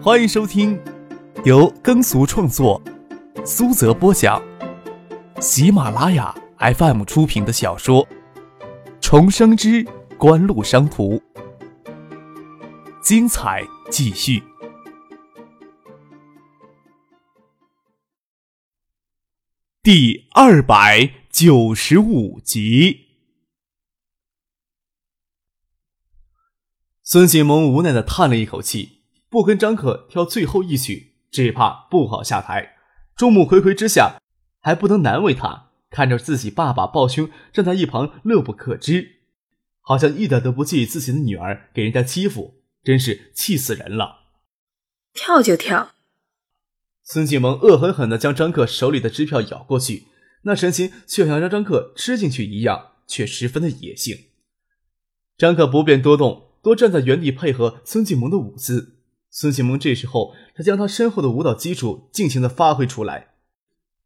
欢迎收听由耕俗创作、苏泽播讲、喜马拉雅 FM 出品的小说《重生之官路商途》，精彩继续，第二百九十五集。孙锦萌无奈的叹了一口气，不跟张可跳最后一曲，只怕不好下台。众目睽睽之下，还不能难为他。看着自己爸爸抱胸站在一旁乐不可支，好像一点都不介意自己的女儿给人家欺负，真是气死人了。跳就跳。孙锦萌恶狠狠地将张克手里的支票咬过去，那神情就想让张克吃进去一样，却十分的野性。张克不便多动。多站在原地配合孙锦萌的舞姿。孙启萌这时候，他将他身后的舞蹈基础尽情的发挥出来。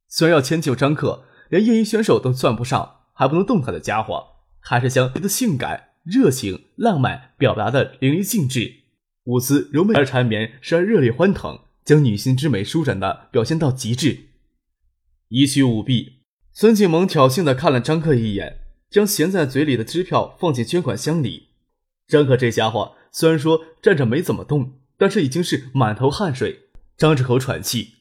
虽然要迁就张克，连业余选手都算不上，还不能动他的家伙，还是将他的性感、热情、浪漫表达的淋漓尽致。舞姿柔美而缠绵，时而热烈欢腾，将女性之美舒展的表现到极致。一曲舞毕，孙启萌挑衅的看了张克一眼，将衔在嘴里的支票放进捐款箱里。张可这家伙虽然说站着没怎么动，但是已经是满头汗水，张着口喘气。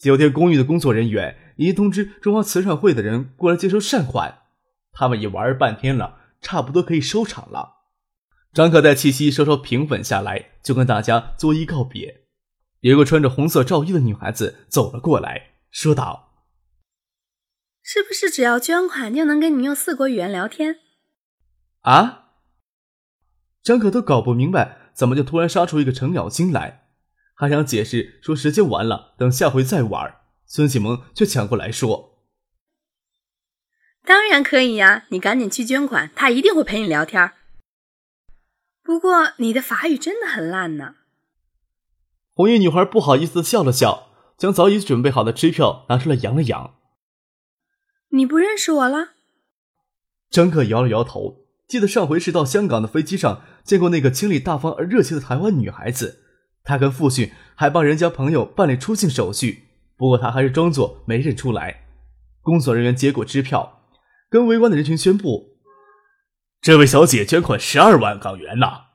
酒店公寓的工作人员已经通知中华慈善会的人过来接收善款，他们也玩半天了，差不多可以收场了。张可待气息稍稍平稳下来，就跟大家作揖告别。一个穿着红色罩衣的女孩子走了过来，说道：“是不是只要捐款就能跟你用四国语言聊天？”啊？张可都搞不明白，怎么就突然杀出一个程咬金来？还想解释说时间完了，等下回再玩。孙启萌却抢过来说：“当然可以呀，你赶紧去捐款，他一定会陪你聊天。不过你的法语真的很烂呢。”红衣女孩不好意思笑了笑，将早已准备好的支票拿出来扬了扬。“你不认识我了？”张克摇了摇头。记得上回是到香港的飞机上见过那个清丽大方而热情的台湾女孩子，她跟父亲还帮人家朋友办理出境手续，不过她还是装作没认出来。工作人员接过支票，跟围观的人群宣布：“这位小姐捐款十二万港元呐！”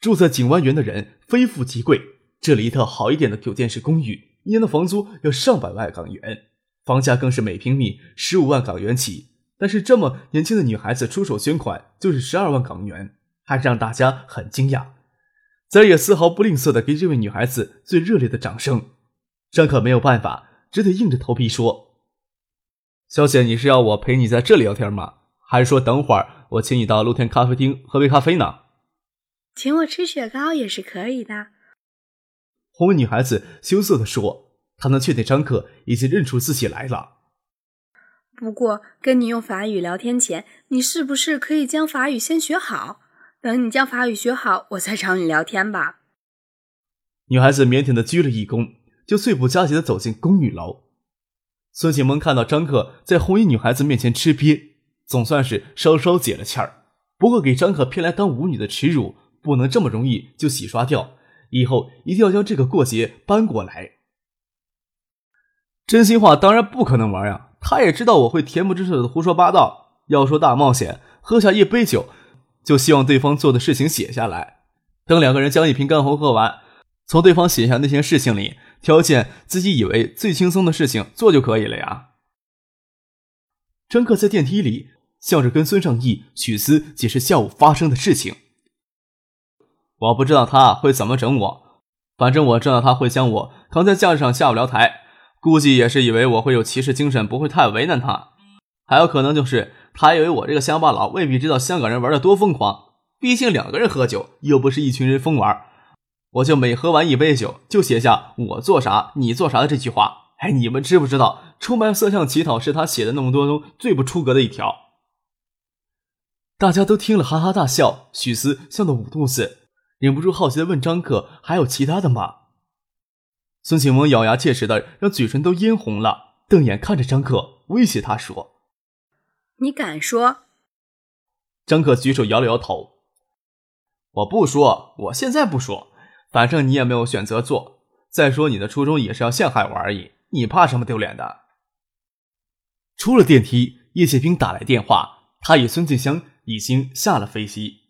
住在景湾园的人非富即贵，这里一套好一点的酒店式公寓，一年的房租要上百万港元，房价更是每平米十五万港元起。但是这么年轻的女孩子出手捐款就是十二万港元，还是让大家很惊讶。咱也丝毫不吝啬的给这位女孩子最热烈的掌声。张可没有办法，只得硬着头皮说：“小姐，你是要我陪你在这里聊天吗？还是说等会儿我请你到露天咖啡厅喝杯咖啡呢？”请我吃雪糕也是可以的。红衣女孩子羞涩的说：“她能确定张可已经认出自己来了。”不过，跟你用法语聊天前，你是不是可以将法语先学好？等你将法语学好，我再找你聊天吧。女孩子腼腆的鞠了一躬，就最不加急的走进公寓楼。孙启萌看到张克在红衣女孩子面前吃瘪，总算是稍稍解了气儿。不过，给张可骗来当舞女的耻辱，不能这么容易就洗刷掉。以后一定要将这个过节搬过来。真心话当然不可能玩呀。他也知道我会恬不知耻的胡说八道。要说大冒险，喝下一杯酒，就希望对方做的事情写下来。等两个人将一瓶干红喝完，从对方写下那些事情里挑件自己以为最轻松的事情做就可以了呀。张克在电梯里笑着跟孙尚义、许思解释下午发生的事情。我不知道他会怎么整我，反正我知道他会将我扛在架子上下不了台。估计也是以为我会有骑士精神，不会太为难他。还有可能就是他以为我这个乡巴佬未必知道香港人玩的多疯狂。毕竟两个人喝酒，又不是一群人疯玩。我就每喝完一杯酒，就写下“我做啥，你做啥”的这句话。哎，你们知不知道，出卖色相乞讨是他写的那么多中最不出格的一条？大家都听了哈哈大笑，许思笑得捂肚子，忍不住好奇的问张克：“还有其他的吗？”孙启萌咬牙切齿的，让嘴唇都嫣红了，瞪眼看着张克，威胁他说：“你敢说？”张克举手摇了摇头：“我不说，我现在不说。反正你也没有选择做。再说你的初衷也是要陷害我而已，你怕什么丢脸的？出了电梯，叶剑兵打来电话，他与孙静香已经下了飞机。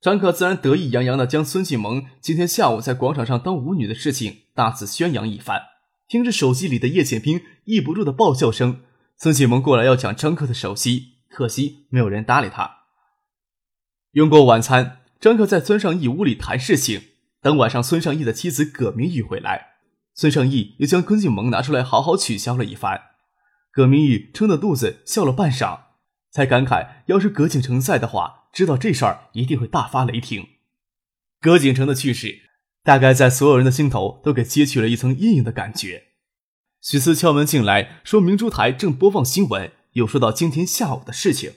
张克自然得意洋洋地将孙庆萌今天下午在广场上当舞女的事情大肆宣扬一番。听着手机里的叶剑兵抑不住的爆笑声，孙庆萌过来要抢张克的手机，可惜没有人搭理他。用过晚餐，张克在孙尚义屋里谈事情。等晚上孙尚义的妻子葛明玉回来，孙尚义又将孙庆萌拿出来好好取笑了一番。葛明玉撑着肚子笑了半晌，才感慨：要是葛景成在的话，知道这事儿一定会大发雷霆。葛景成的去世，大概在所有人的心头都给揭去了一层阴影的感觉。许思敲门进来，说明珠台正播放新闻，又说到今天下午的事情。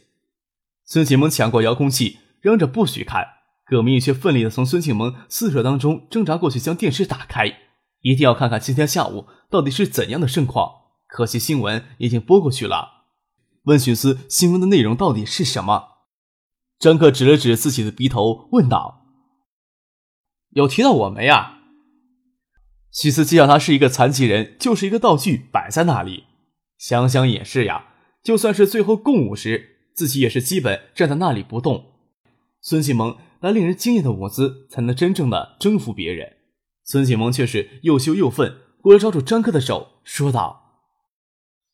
孙庆萌抢过遥控器，嚷着不许看。葛明玉却奋力地从孙庆萌四手当中挣扎过去，将电视打开，一定要看看今天下午到底是怎样的盛况。可惜新闻已经播过去了。问许思新闻的内容到底是什么？张克指了指自己的鼻头，问道：“有提到我们呀？”许思既然他是一个残疾人，就是一个道具摆在那里。想想也是呀，就算是最后共舞时，自己也是基本站在那里不动。孙启蒙。那令人惊艳的舞姿，才能真正的征服别人。孙启蒙却是又羞又愤，过来抓住张克的手，说道：“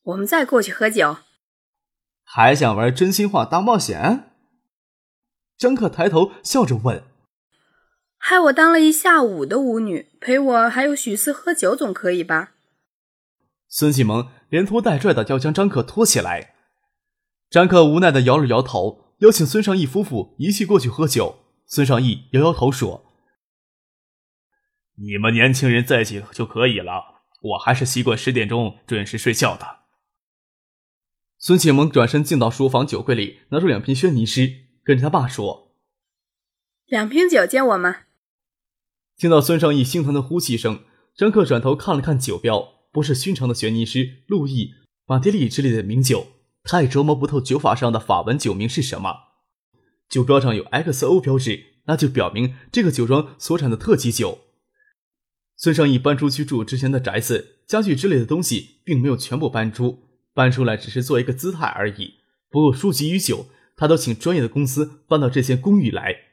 我们再过去喝酒。”还想玩真心话大冒险？张克抬头笑着问：“害我当了一下午的舞女，陪我还有许四喝酒，总可以吧？”孙启萌连拖带拽的要将张克拖起来。张克无奈的摇了摇头，邀请孙尚义夫妇一起过去喝酒。孙尚义摇摇头说：“你们年轻人在一起就可以了，我还是习惯十点钟准时睡觉的。”孙启蒙转身进到书房酒柜里，拿出两瓶轩尼诗，跟着他爸说：“两瓶酒借我吗？”听到孙尚义心疼的呼气声，张克转头看了看酒标，不是寻常的轩尼诗、路易、马爹利之类的名酒，他也琢磨不透酒法上的法文酒名是什么。酒标上有 XO 标志，那就表明这个酒庄所产的特级酒。孙尚义搬出去住之前的宅子，家具之类的东西并没有全部搬出，搬出来只是做一个姿态而已。不过书籍与酒，他都请专业的公司搬到这间公寓来。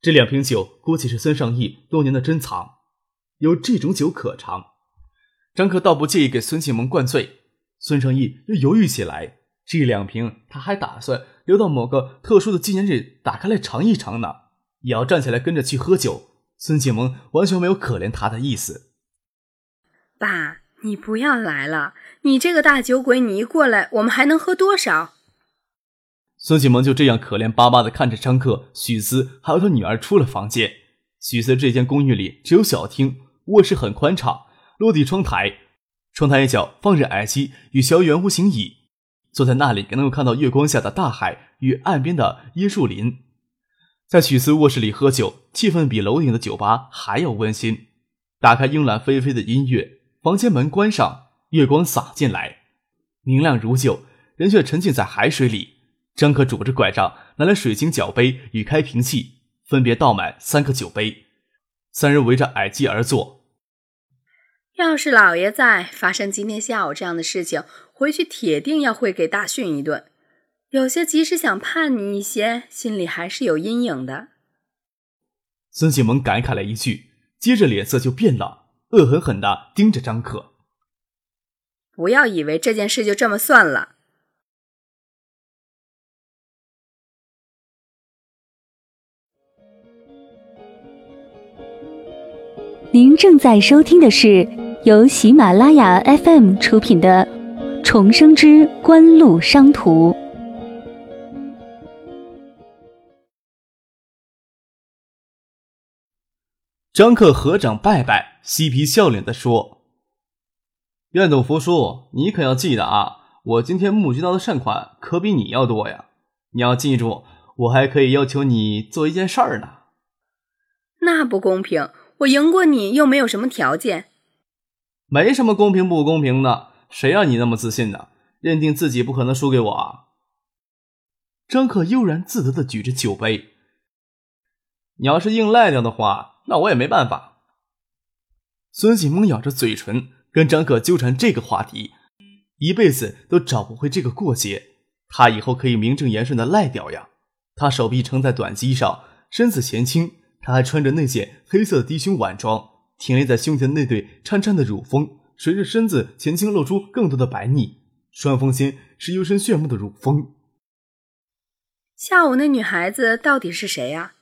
这两瓶酒估计是孙尚义多年的珍藏，有这种酒可尝。张克倒不介意给孙庆萌灌醉，孙尚义又犹豫起来。这两瓶他还打算留到某个特殊的纪念日打开来尝一尝呢，也要站起来跟着去喝酒。孙庆萌完全没有可怜他的意思。爸，你不要来了，你这个大酒鬼，你一过来，我们还能喝多少？孙启萌就这样可怜巴巴地看着张克、许思还有他女儿出了房间。许思这间公寓里只有小厅，卧室很宽敞，落地窗台，窗台一角放着矮机与小圆弧形椅。坐在那里，能够看到月光下的大海与岸边的椰树林。在许思卧室里喝酒，气氛比楼顶的酒吧还要温馨。打开慵懒霏霏的音乐，房间门关上，月光洒进来，明亮如旧，人却沉浸在海水里。张可拄着拐杖，拿来水晶脚杯与开瓶器，分别倒满三个酒杯。三人围着矮机而坐。要是老爷在，发生今天下午这样的事情。回去铁定要会给大训一顿，有些即使想叛逆一些，心里还是有阴影的。孙启萌感慨了一句，接着脸色就变了，恶狠狠地盯着张可。不要以为这件事就这么算了。您正在收听的是由喜马拉雅 FM 出品的。重生之官路商途。张克合掌拜拜，嬉皮笑脸的说：“愿赌服输，你可要记得啊！我今天募集到的善款可比你要多呀！你要记住，我还可以要求你做一件事儿呢。”那不公平！我赢过你，又没有什么条件。没什么公平不公平的。谁让你那么自信呢？认定自己不可能输给我啊！张克悠然自得的举着酒杯。你要是硬赖掉的话，那我也没办法。孙启蒙咬着嘴唇，跟张克纠缠这个话题，一辈子都找不回这个过节。他以后可以名正言顺的赖掉呀。他手臂撑在短机上，身子前倾，他还穿着那件黑色的低胸晚装，挺立在胸前的那对颤颤的乳峰，随着身子前倾露出更多的白腻，双峰间是幽深炫目的乳峰。下午那女孩子到底是谁呀？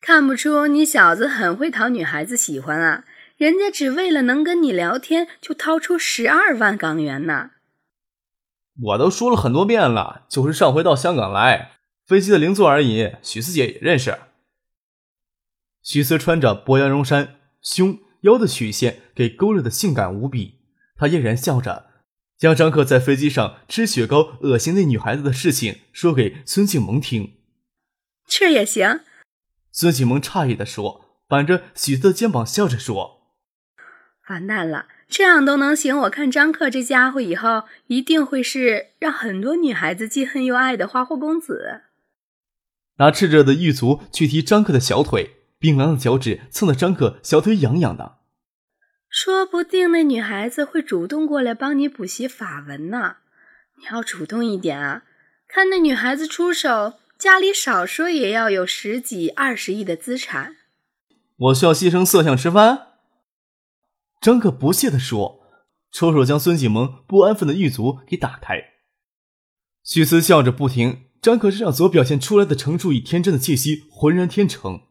看不出你小子很会讨女孩子喜欢啊！人家只为了能跟你聊天，就掏出十二万港元呢。我都说了很多遍了，就是上回到香港来。飞机的邻座而已，许四姐也认识。许四穿着薄羊绒衫，胸腰的曲线给勾勒的性感无比。他嫣然笑着，将张克在飞机上吃雪糕恶心那女孩子的事情说给孙庆萌听。这也行？孙庆萌诧异的说，板着许四的肩膀笑着说：“完蛋了，这样都能行？我看张克这家伙以后一定会是让很多女孩子既恨又爱的花花公子。”拿赤着的玉足去踢张克的小腿，冰凉的脚趾蹭得张可小腿痒痒的。说不定那女孩子会主动过来帮你补习法文呢。你要主动一点啊！看那女孩子出手，家里少说也要有十几二十亿的资产。我需要牺牲色相吃饭？张可不屑地说，抽手将孙启萌不安分的玉足给打开。许思笑着不停。张可身上所表现出来的成熟与天真的气息浑然天成，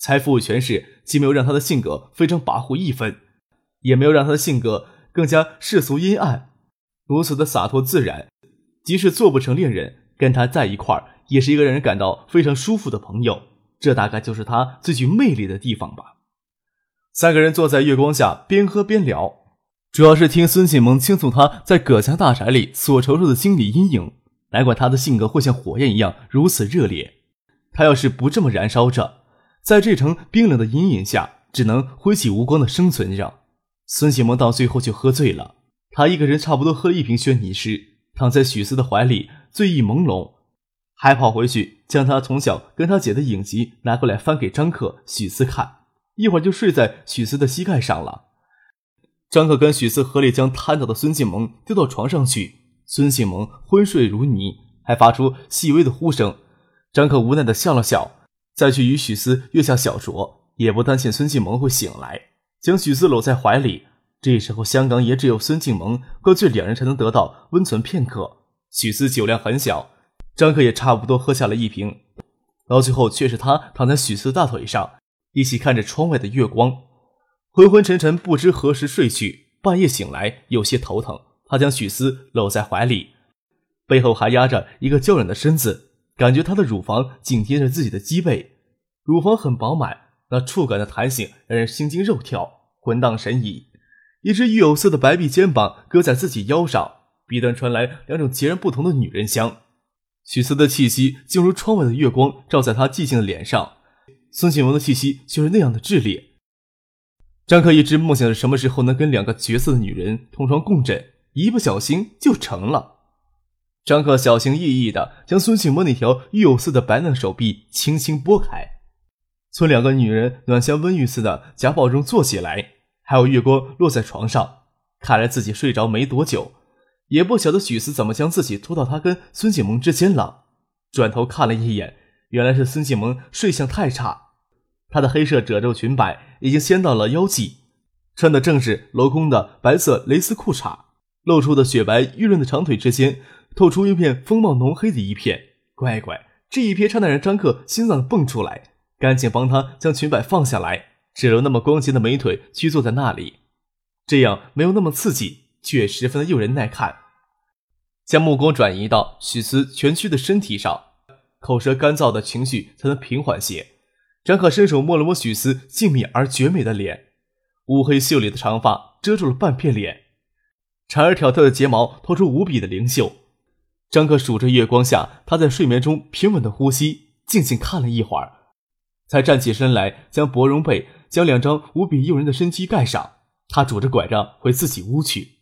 财富与权势既没有让他的性格非常跋扈一分，也没有让他的性格更加世俗阴暗，如此的洒脱自然，即使做不成恋人，跟他在一块儿也是一个让人感到非常舒服的朋友。这大概就是他最具魅力的地方吧。三个人坐在月光下，边喝边聊，主要是听孙启萌倾诉他在葛家大宅里所承受的心理阴影。难怪他的性格会像火焰一样如此热烈。他要是不这么燃烧着，在这层冰冷的阴影下，只能灰起无光的生存着。孙启萌到最后就喝醉了，他一个人差不多喝了一瓶轩尼诗，躺在许思的怀里，醉意朦胧，还跑回去将他从小跟他姐的影集拿过来翻给张克、许思看，一会儿就睡在许思的膝盖上了。张克跟许思合力将瘫倒的孙启萌丢到床上去。孙庆萌昏睡如泥，还发出细微的呼声。张克无奈的笑了笑，再去与许思月下小酌，也不担心孙静萌会醒来，将许思搂在怀里。这时候，香港也只有孙静萌和醉两人才能得到温存片刻。许思酒量很小，张克也差不多喝下了一瓶，到最后却是他躺在许思大腿上，一起看着窗外的月光，昏昏沉沉，不知何时睡去。半夜醒来，有些头疼。他将许思搂在怀里，背后还压着一个娇软的身子，感觉她的乳房紧贴着自己的脊背，乳房很饱满，那触感的弹性让人心惊肉跳，魂荡神怡。一只玉有色的白臂肩膀搁在自己腰上，鼻端传来两种截然不同的女人香。许思的气息就如窗外的月光照在他寂静的脸上，孙庆文的气息就是那样的炽烈。张克一直梦想着什么时候能跟两个绝色的女人同床共枕。一不小心就成了。张克小心翼翼地将孙庆萌那条玉有似的白嫩手臂轻轻拨开，从两个女人暖香温浴似的夹抱中坐起来，还有月光落在床上。看来自己睡着没多久，也不晓得许思怎么将自己拖到他跟孙庆萌之间了。转头看了一眼，原来是孙庆萌睡相太差，她的黑色褶皱裙摆已经掀到了腰际，穿的正是镂空的白色蕾丝裤衩。露出的雪白玉润的长腿之间，透出一片风貌浓黑的一片。乖乖，这一瞥差点让张克心脏蹦出来，赶紧帮他将裙摆放下来，只留那么光洁的美腿屈坐在那里。这样没有那么刺激，却十分的诱人耐看。将目光转移到许思蜷曲的身体上，口舌干燥的情绪才能平缓些。张克伸手摸了摸许思静谧而绝美的脸，乌黑秀丽的长发遮住了半片脸。长而挑挑的睫毛透出无比的灵秀。张克数着月光下他在睡眠中平稳的呼吸，静静看了一会儿，才站起身来，将薄绒被将两张无比诱人的身躯盖上。他拄着拐杖回自己屋去。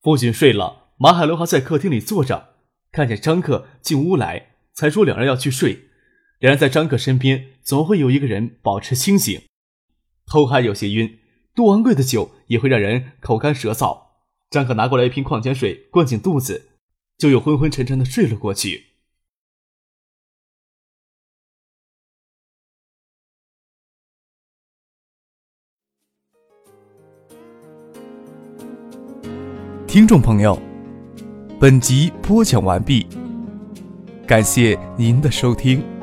父亲睡了，马海龙还在客厅里坐着，看见张克进屋来，才说两人要去睡。两人在张克身边，总会有一个人保持清醒。头还有些晕。多昂贵的酒也会让人口干舌燥。张可拿过来一瓶矿泉水，灌进肚子，就又昏昏沉沉的睡了过去。听众朋友，本集播讲完毕，感谢您的收听。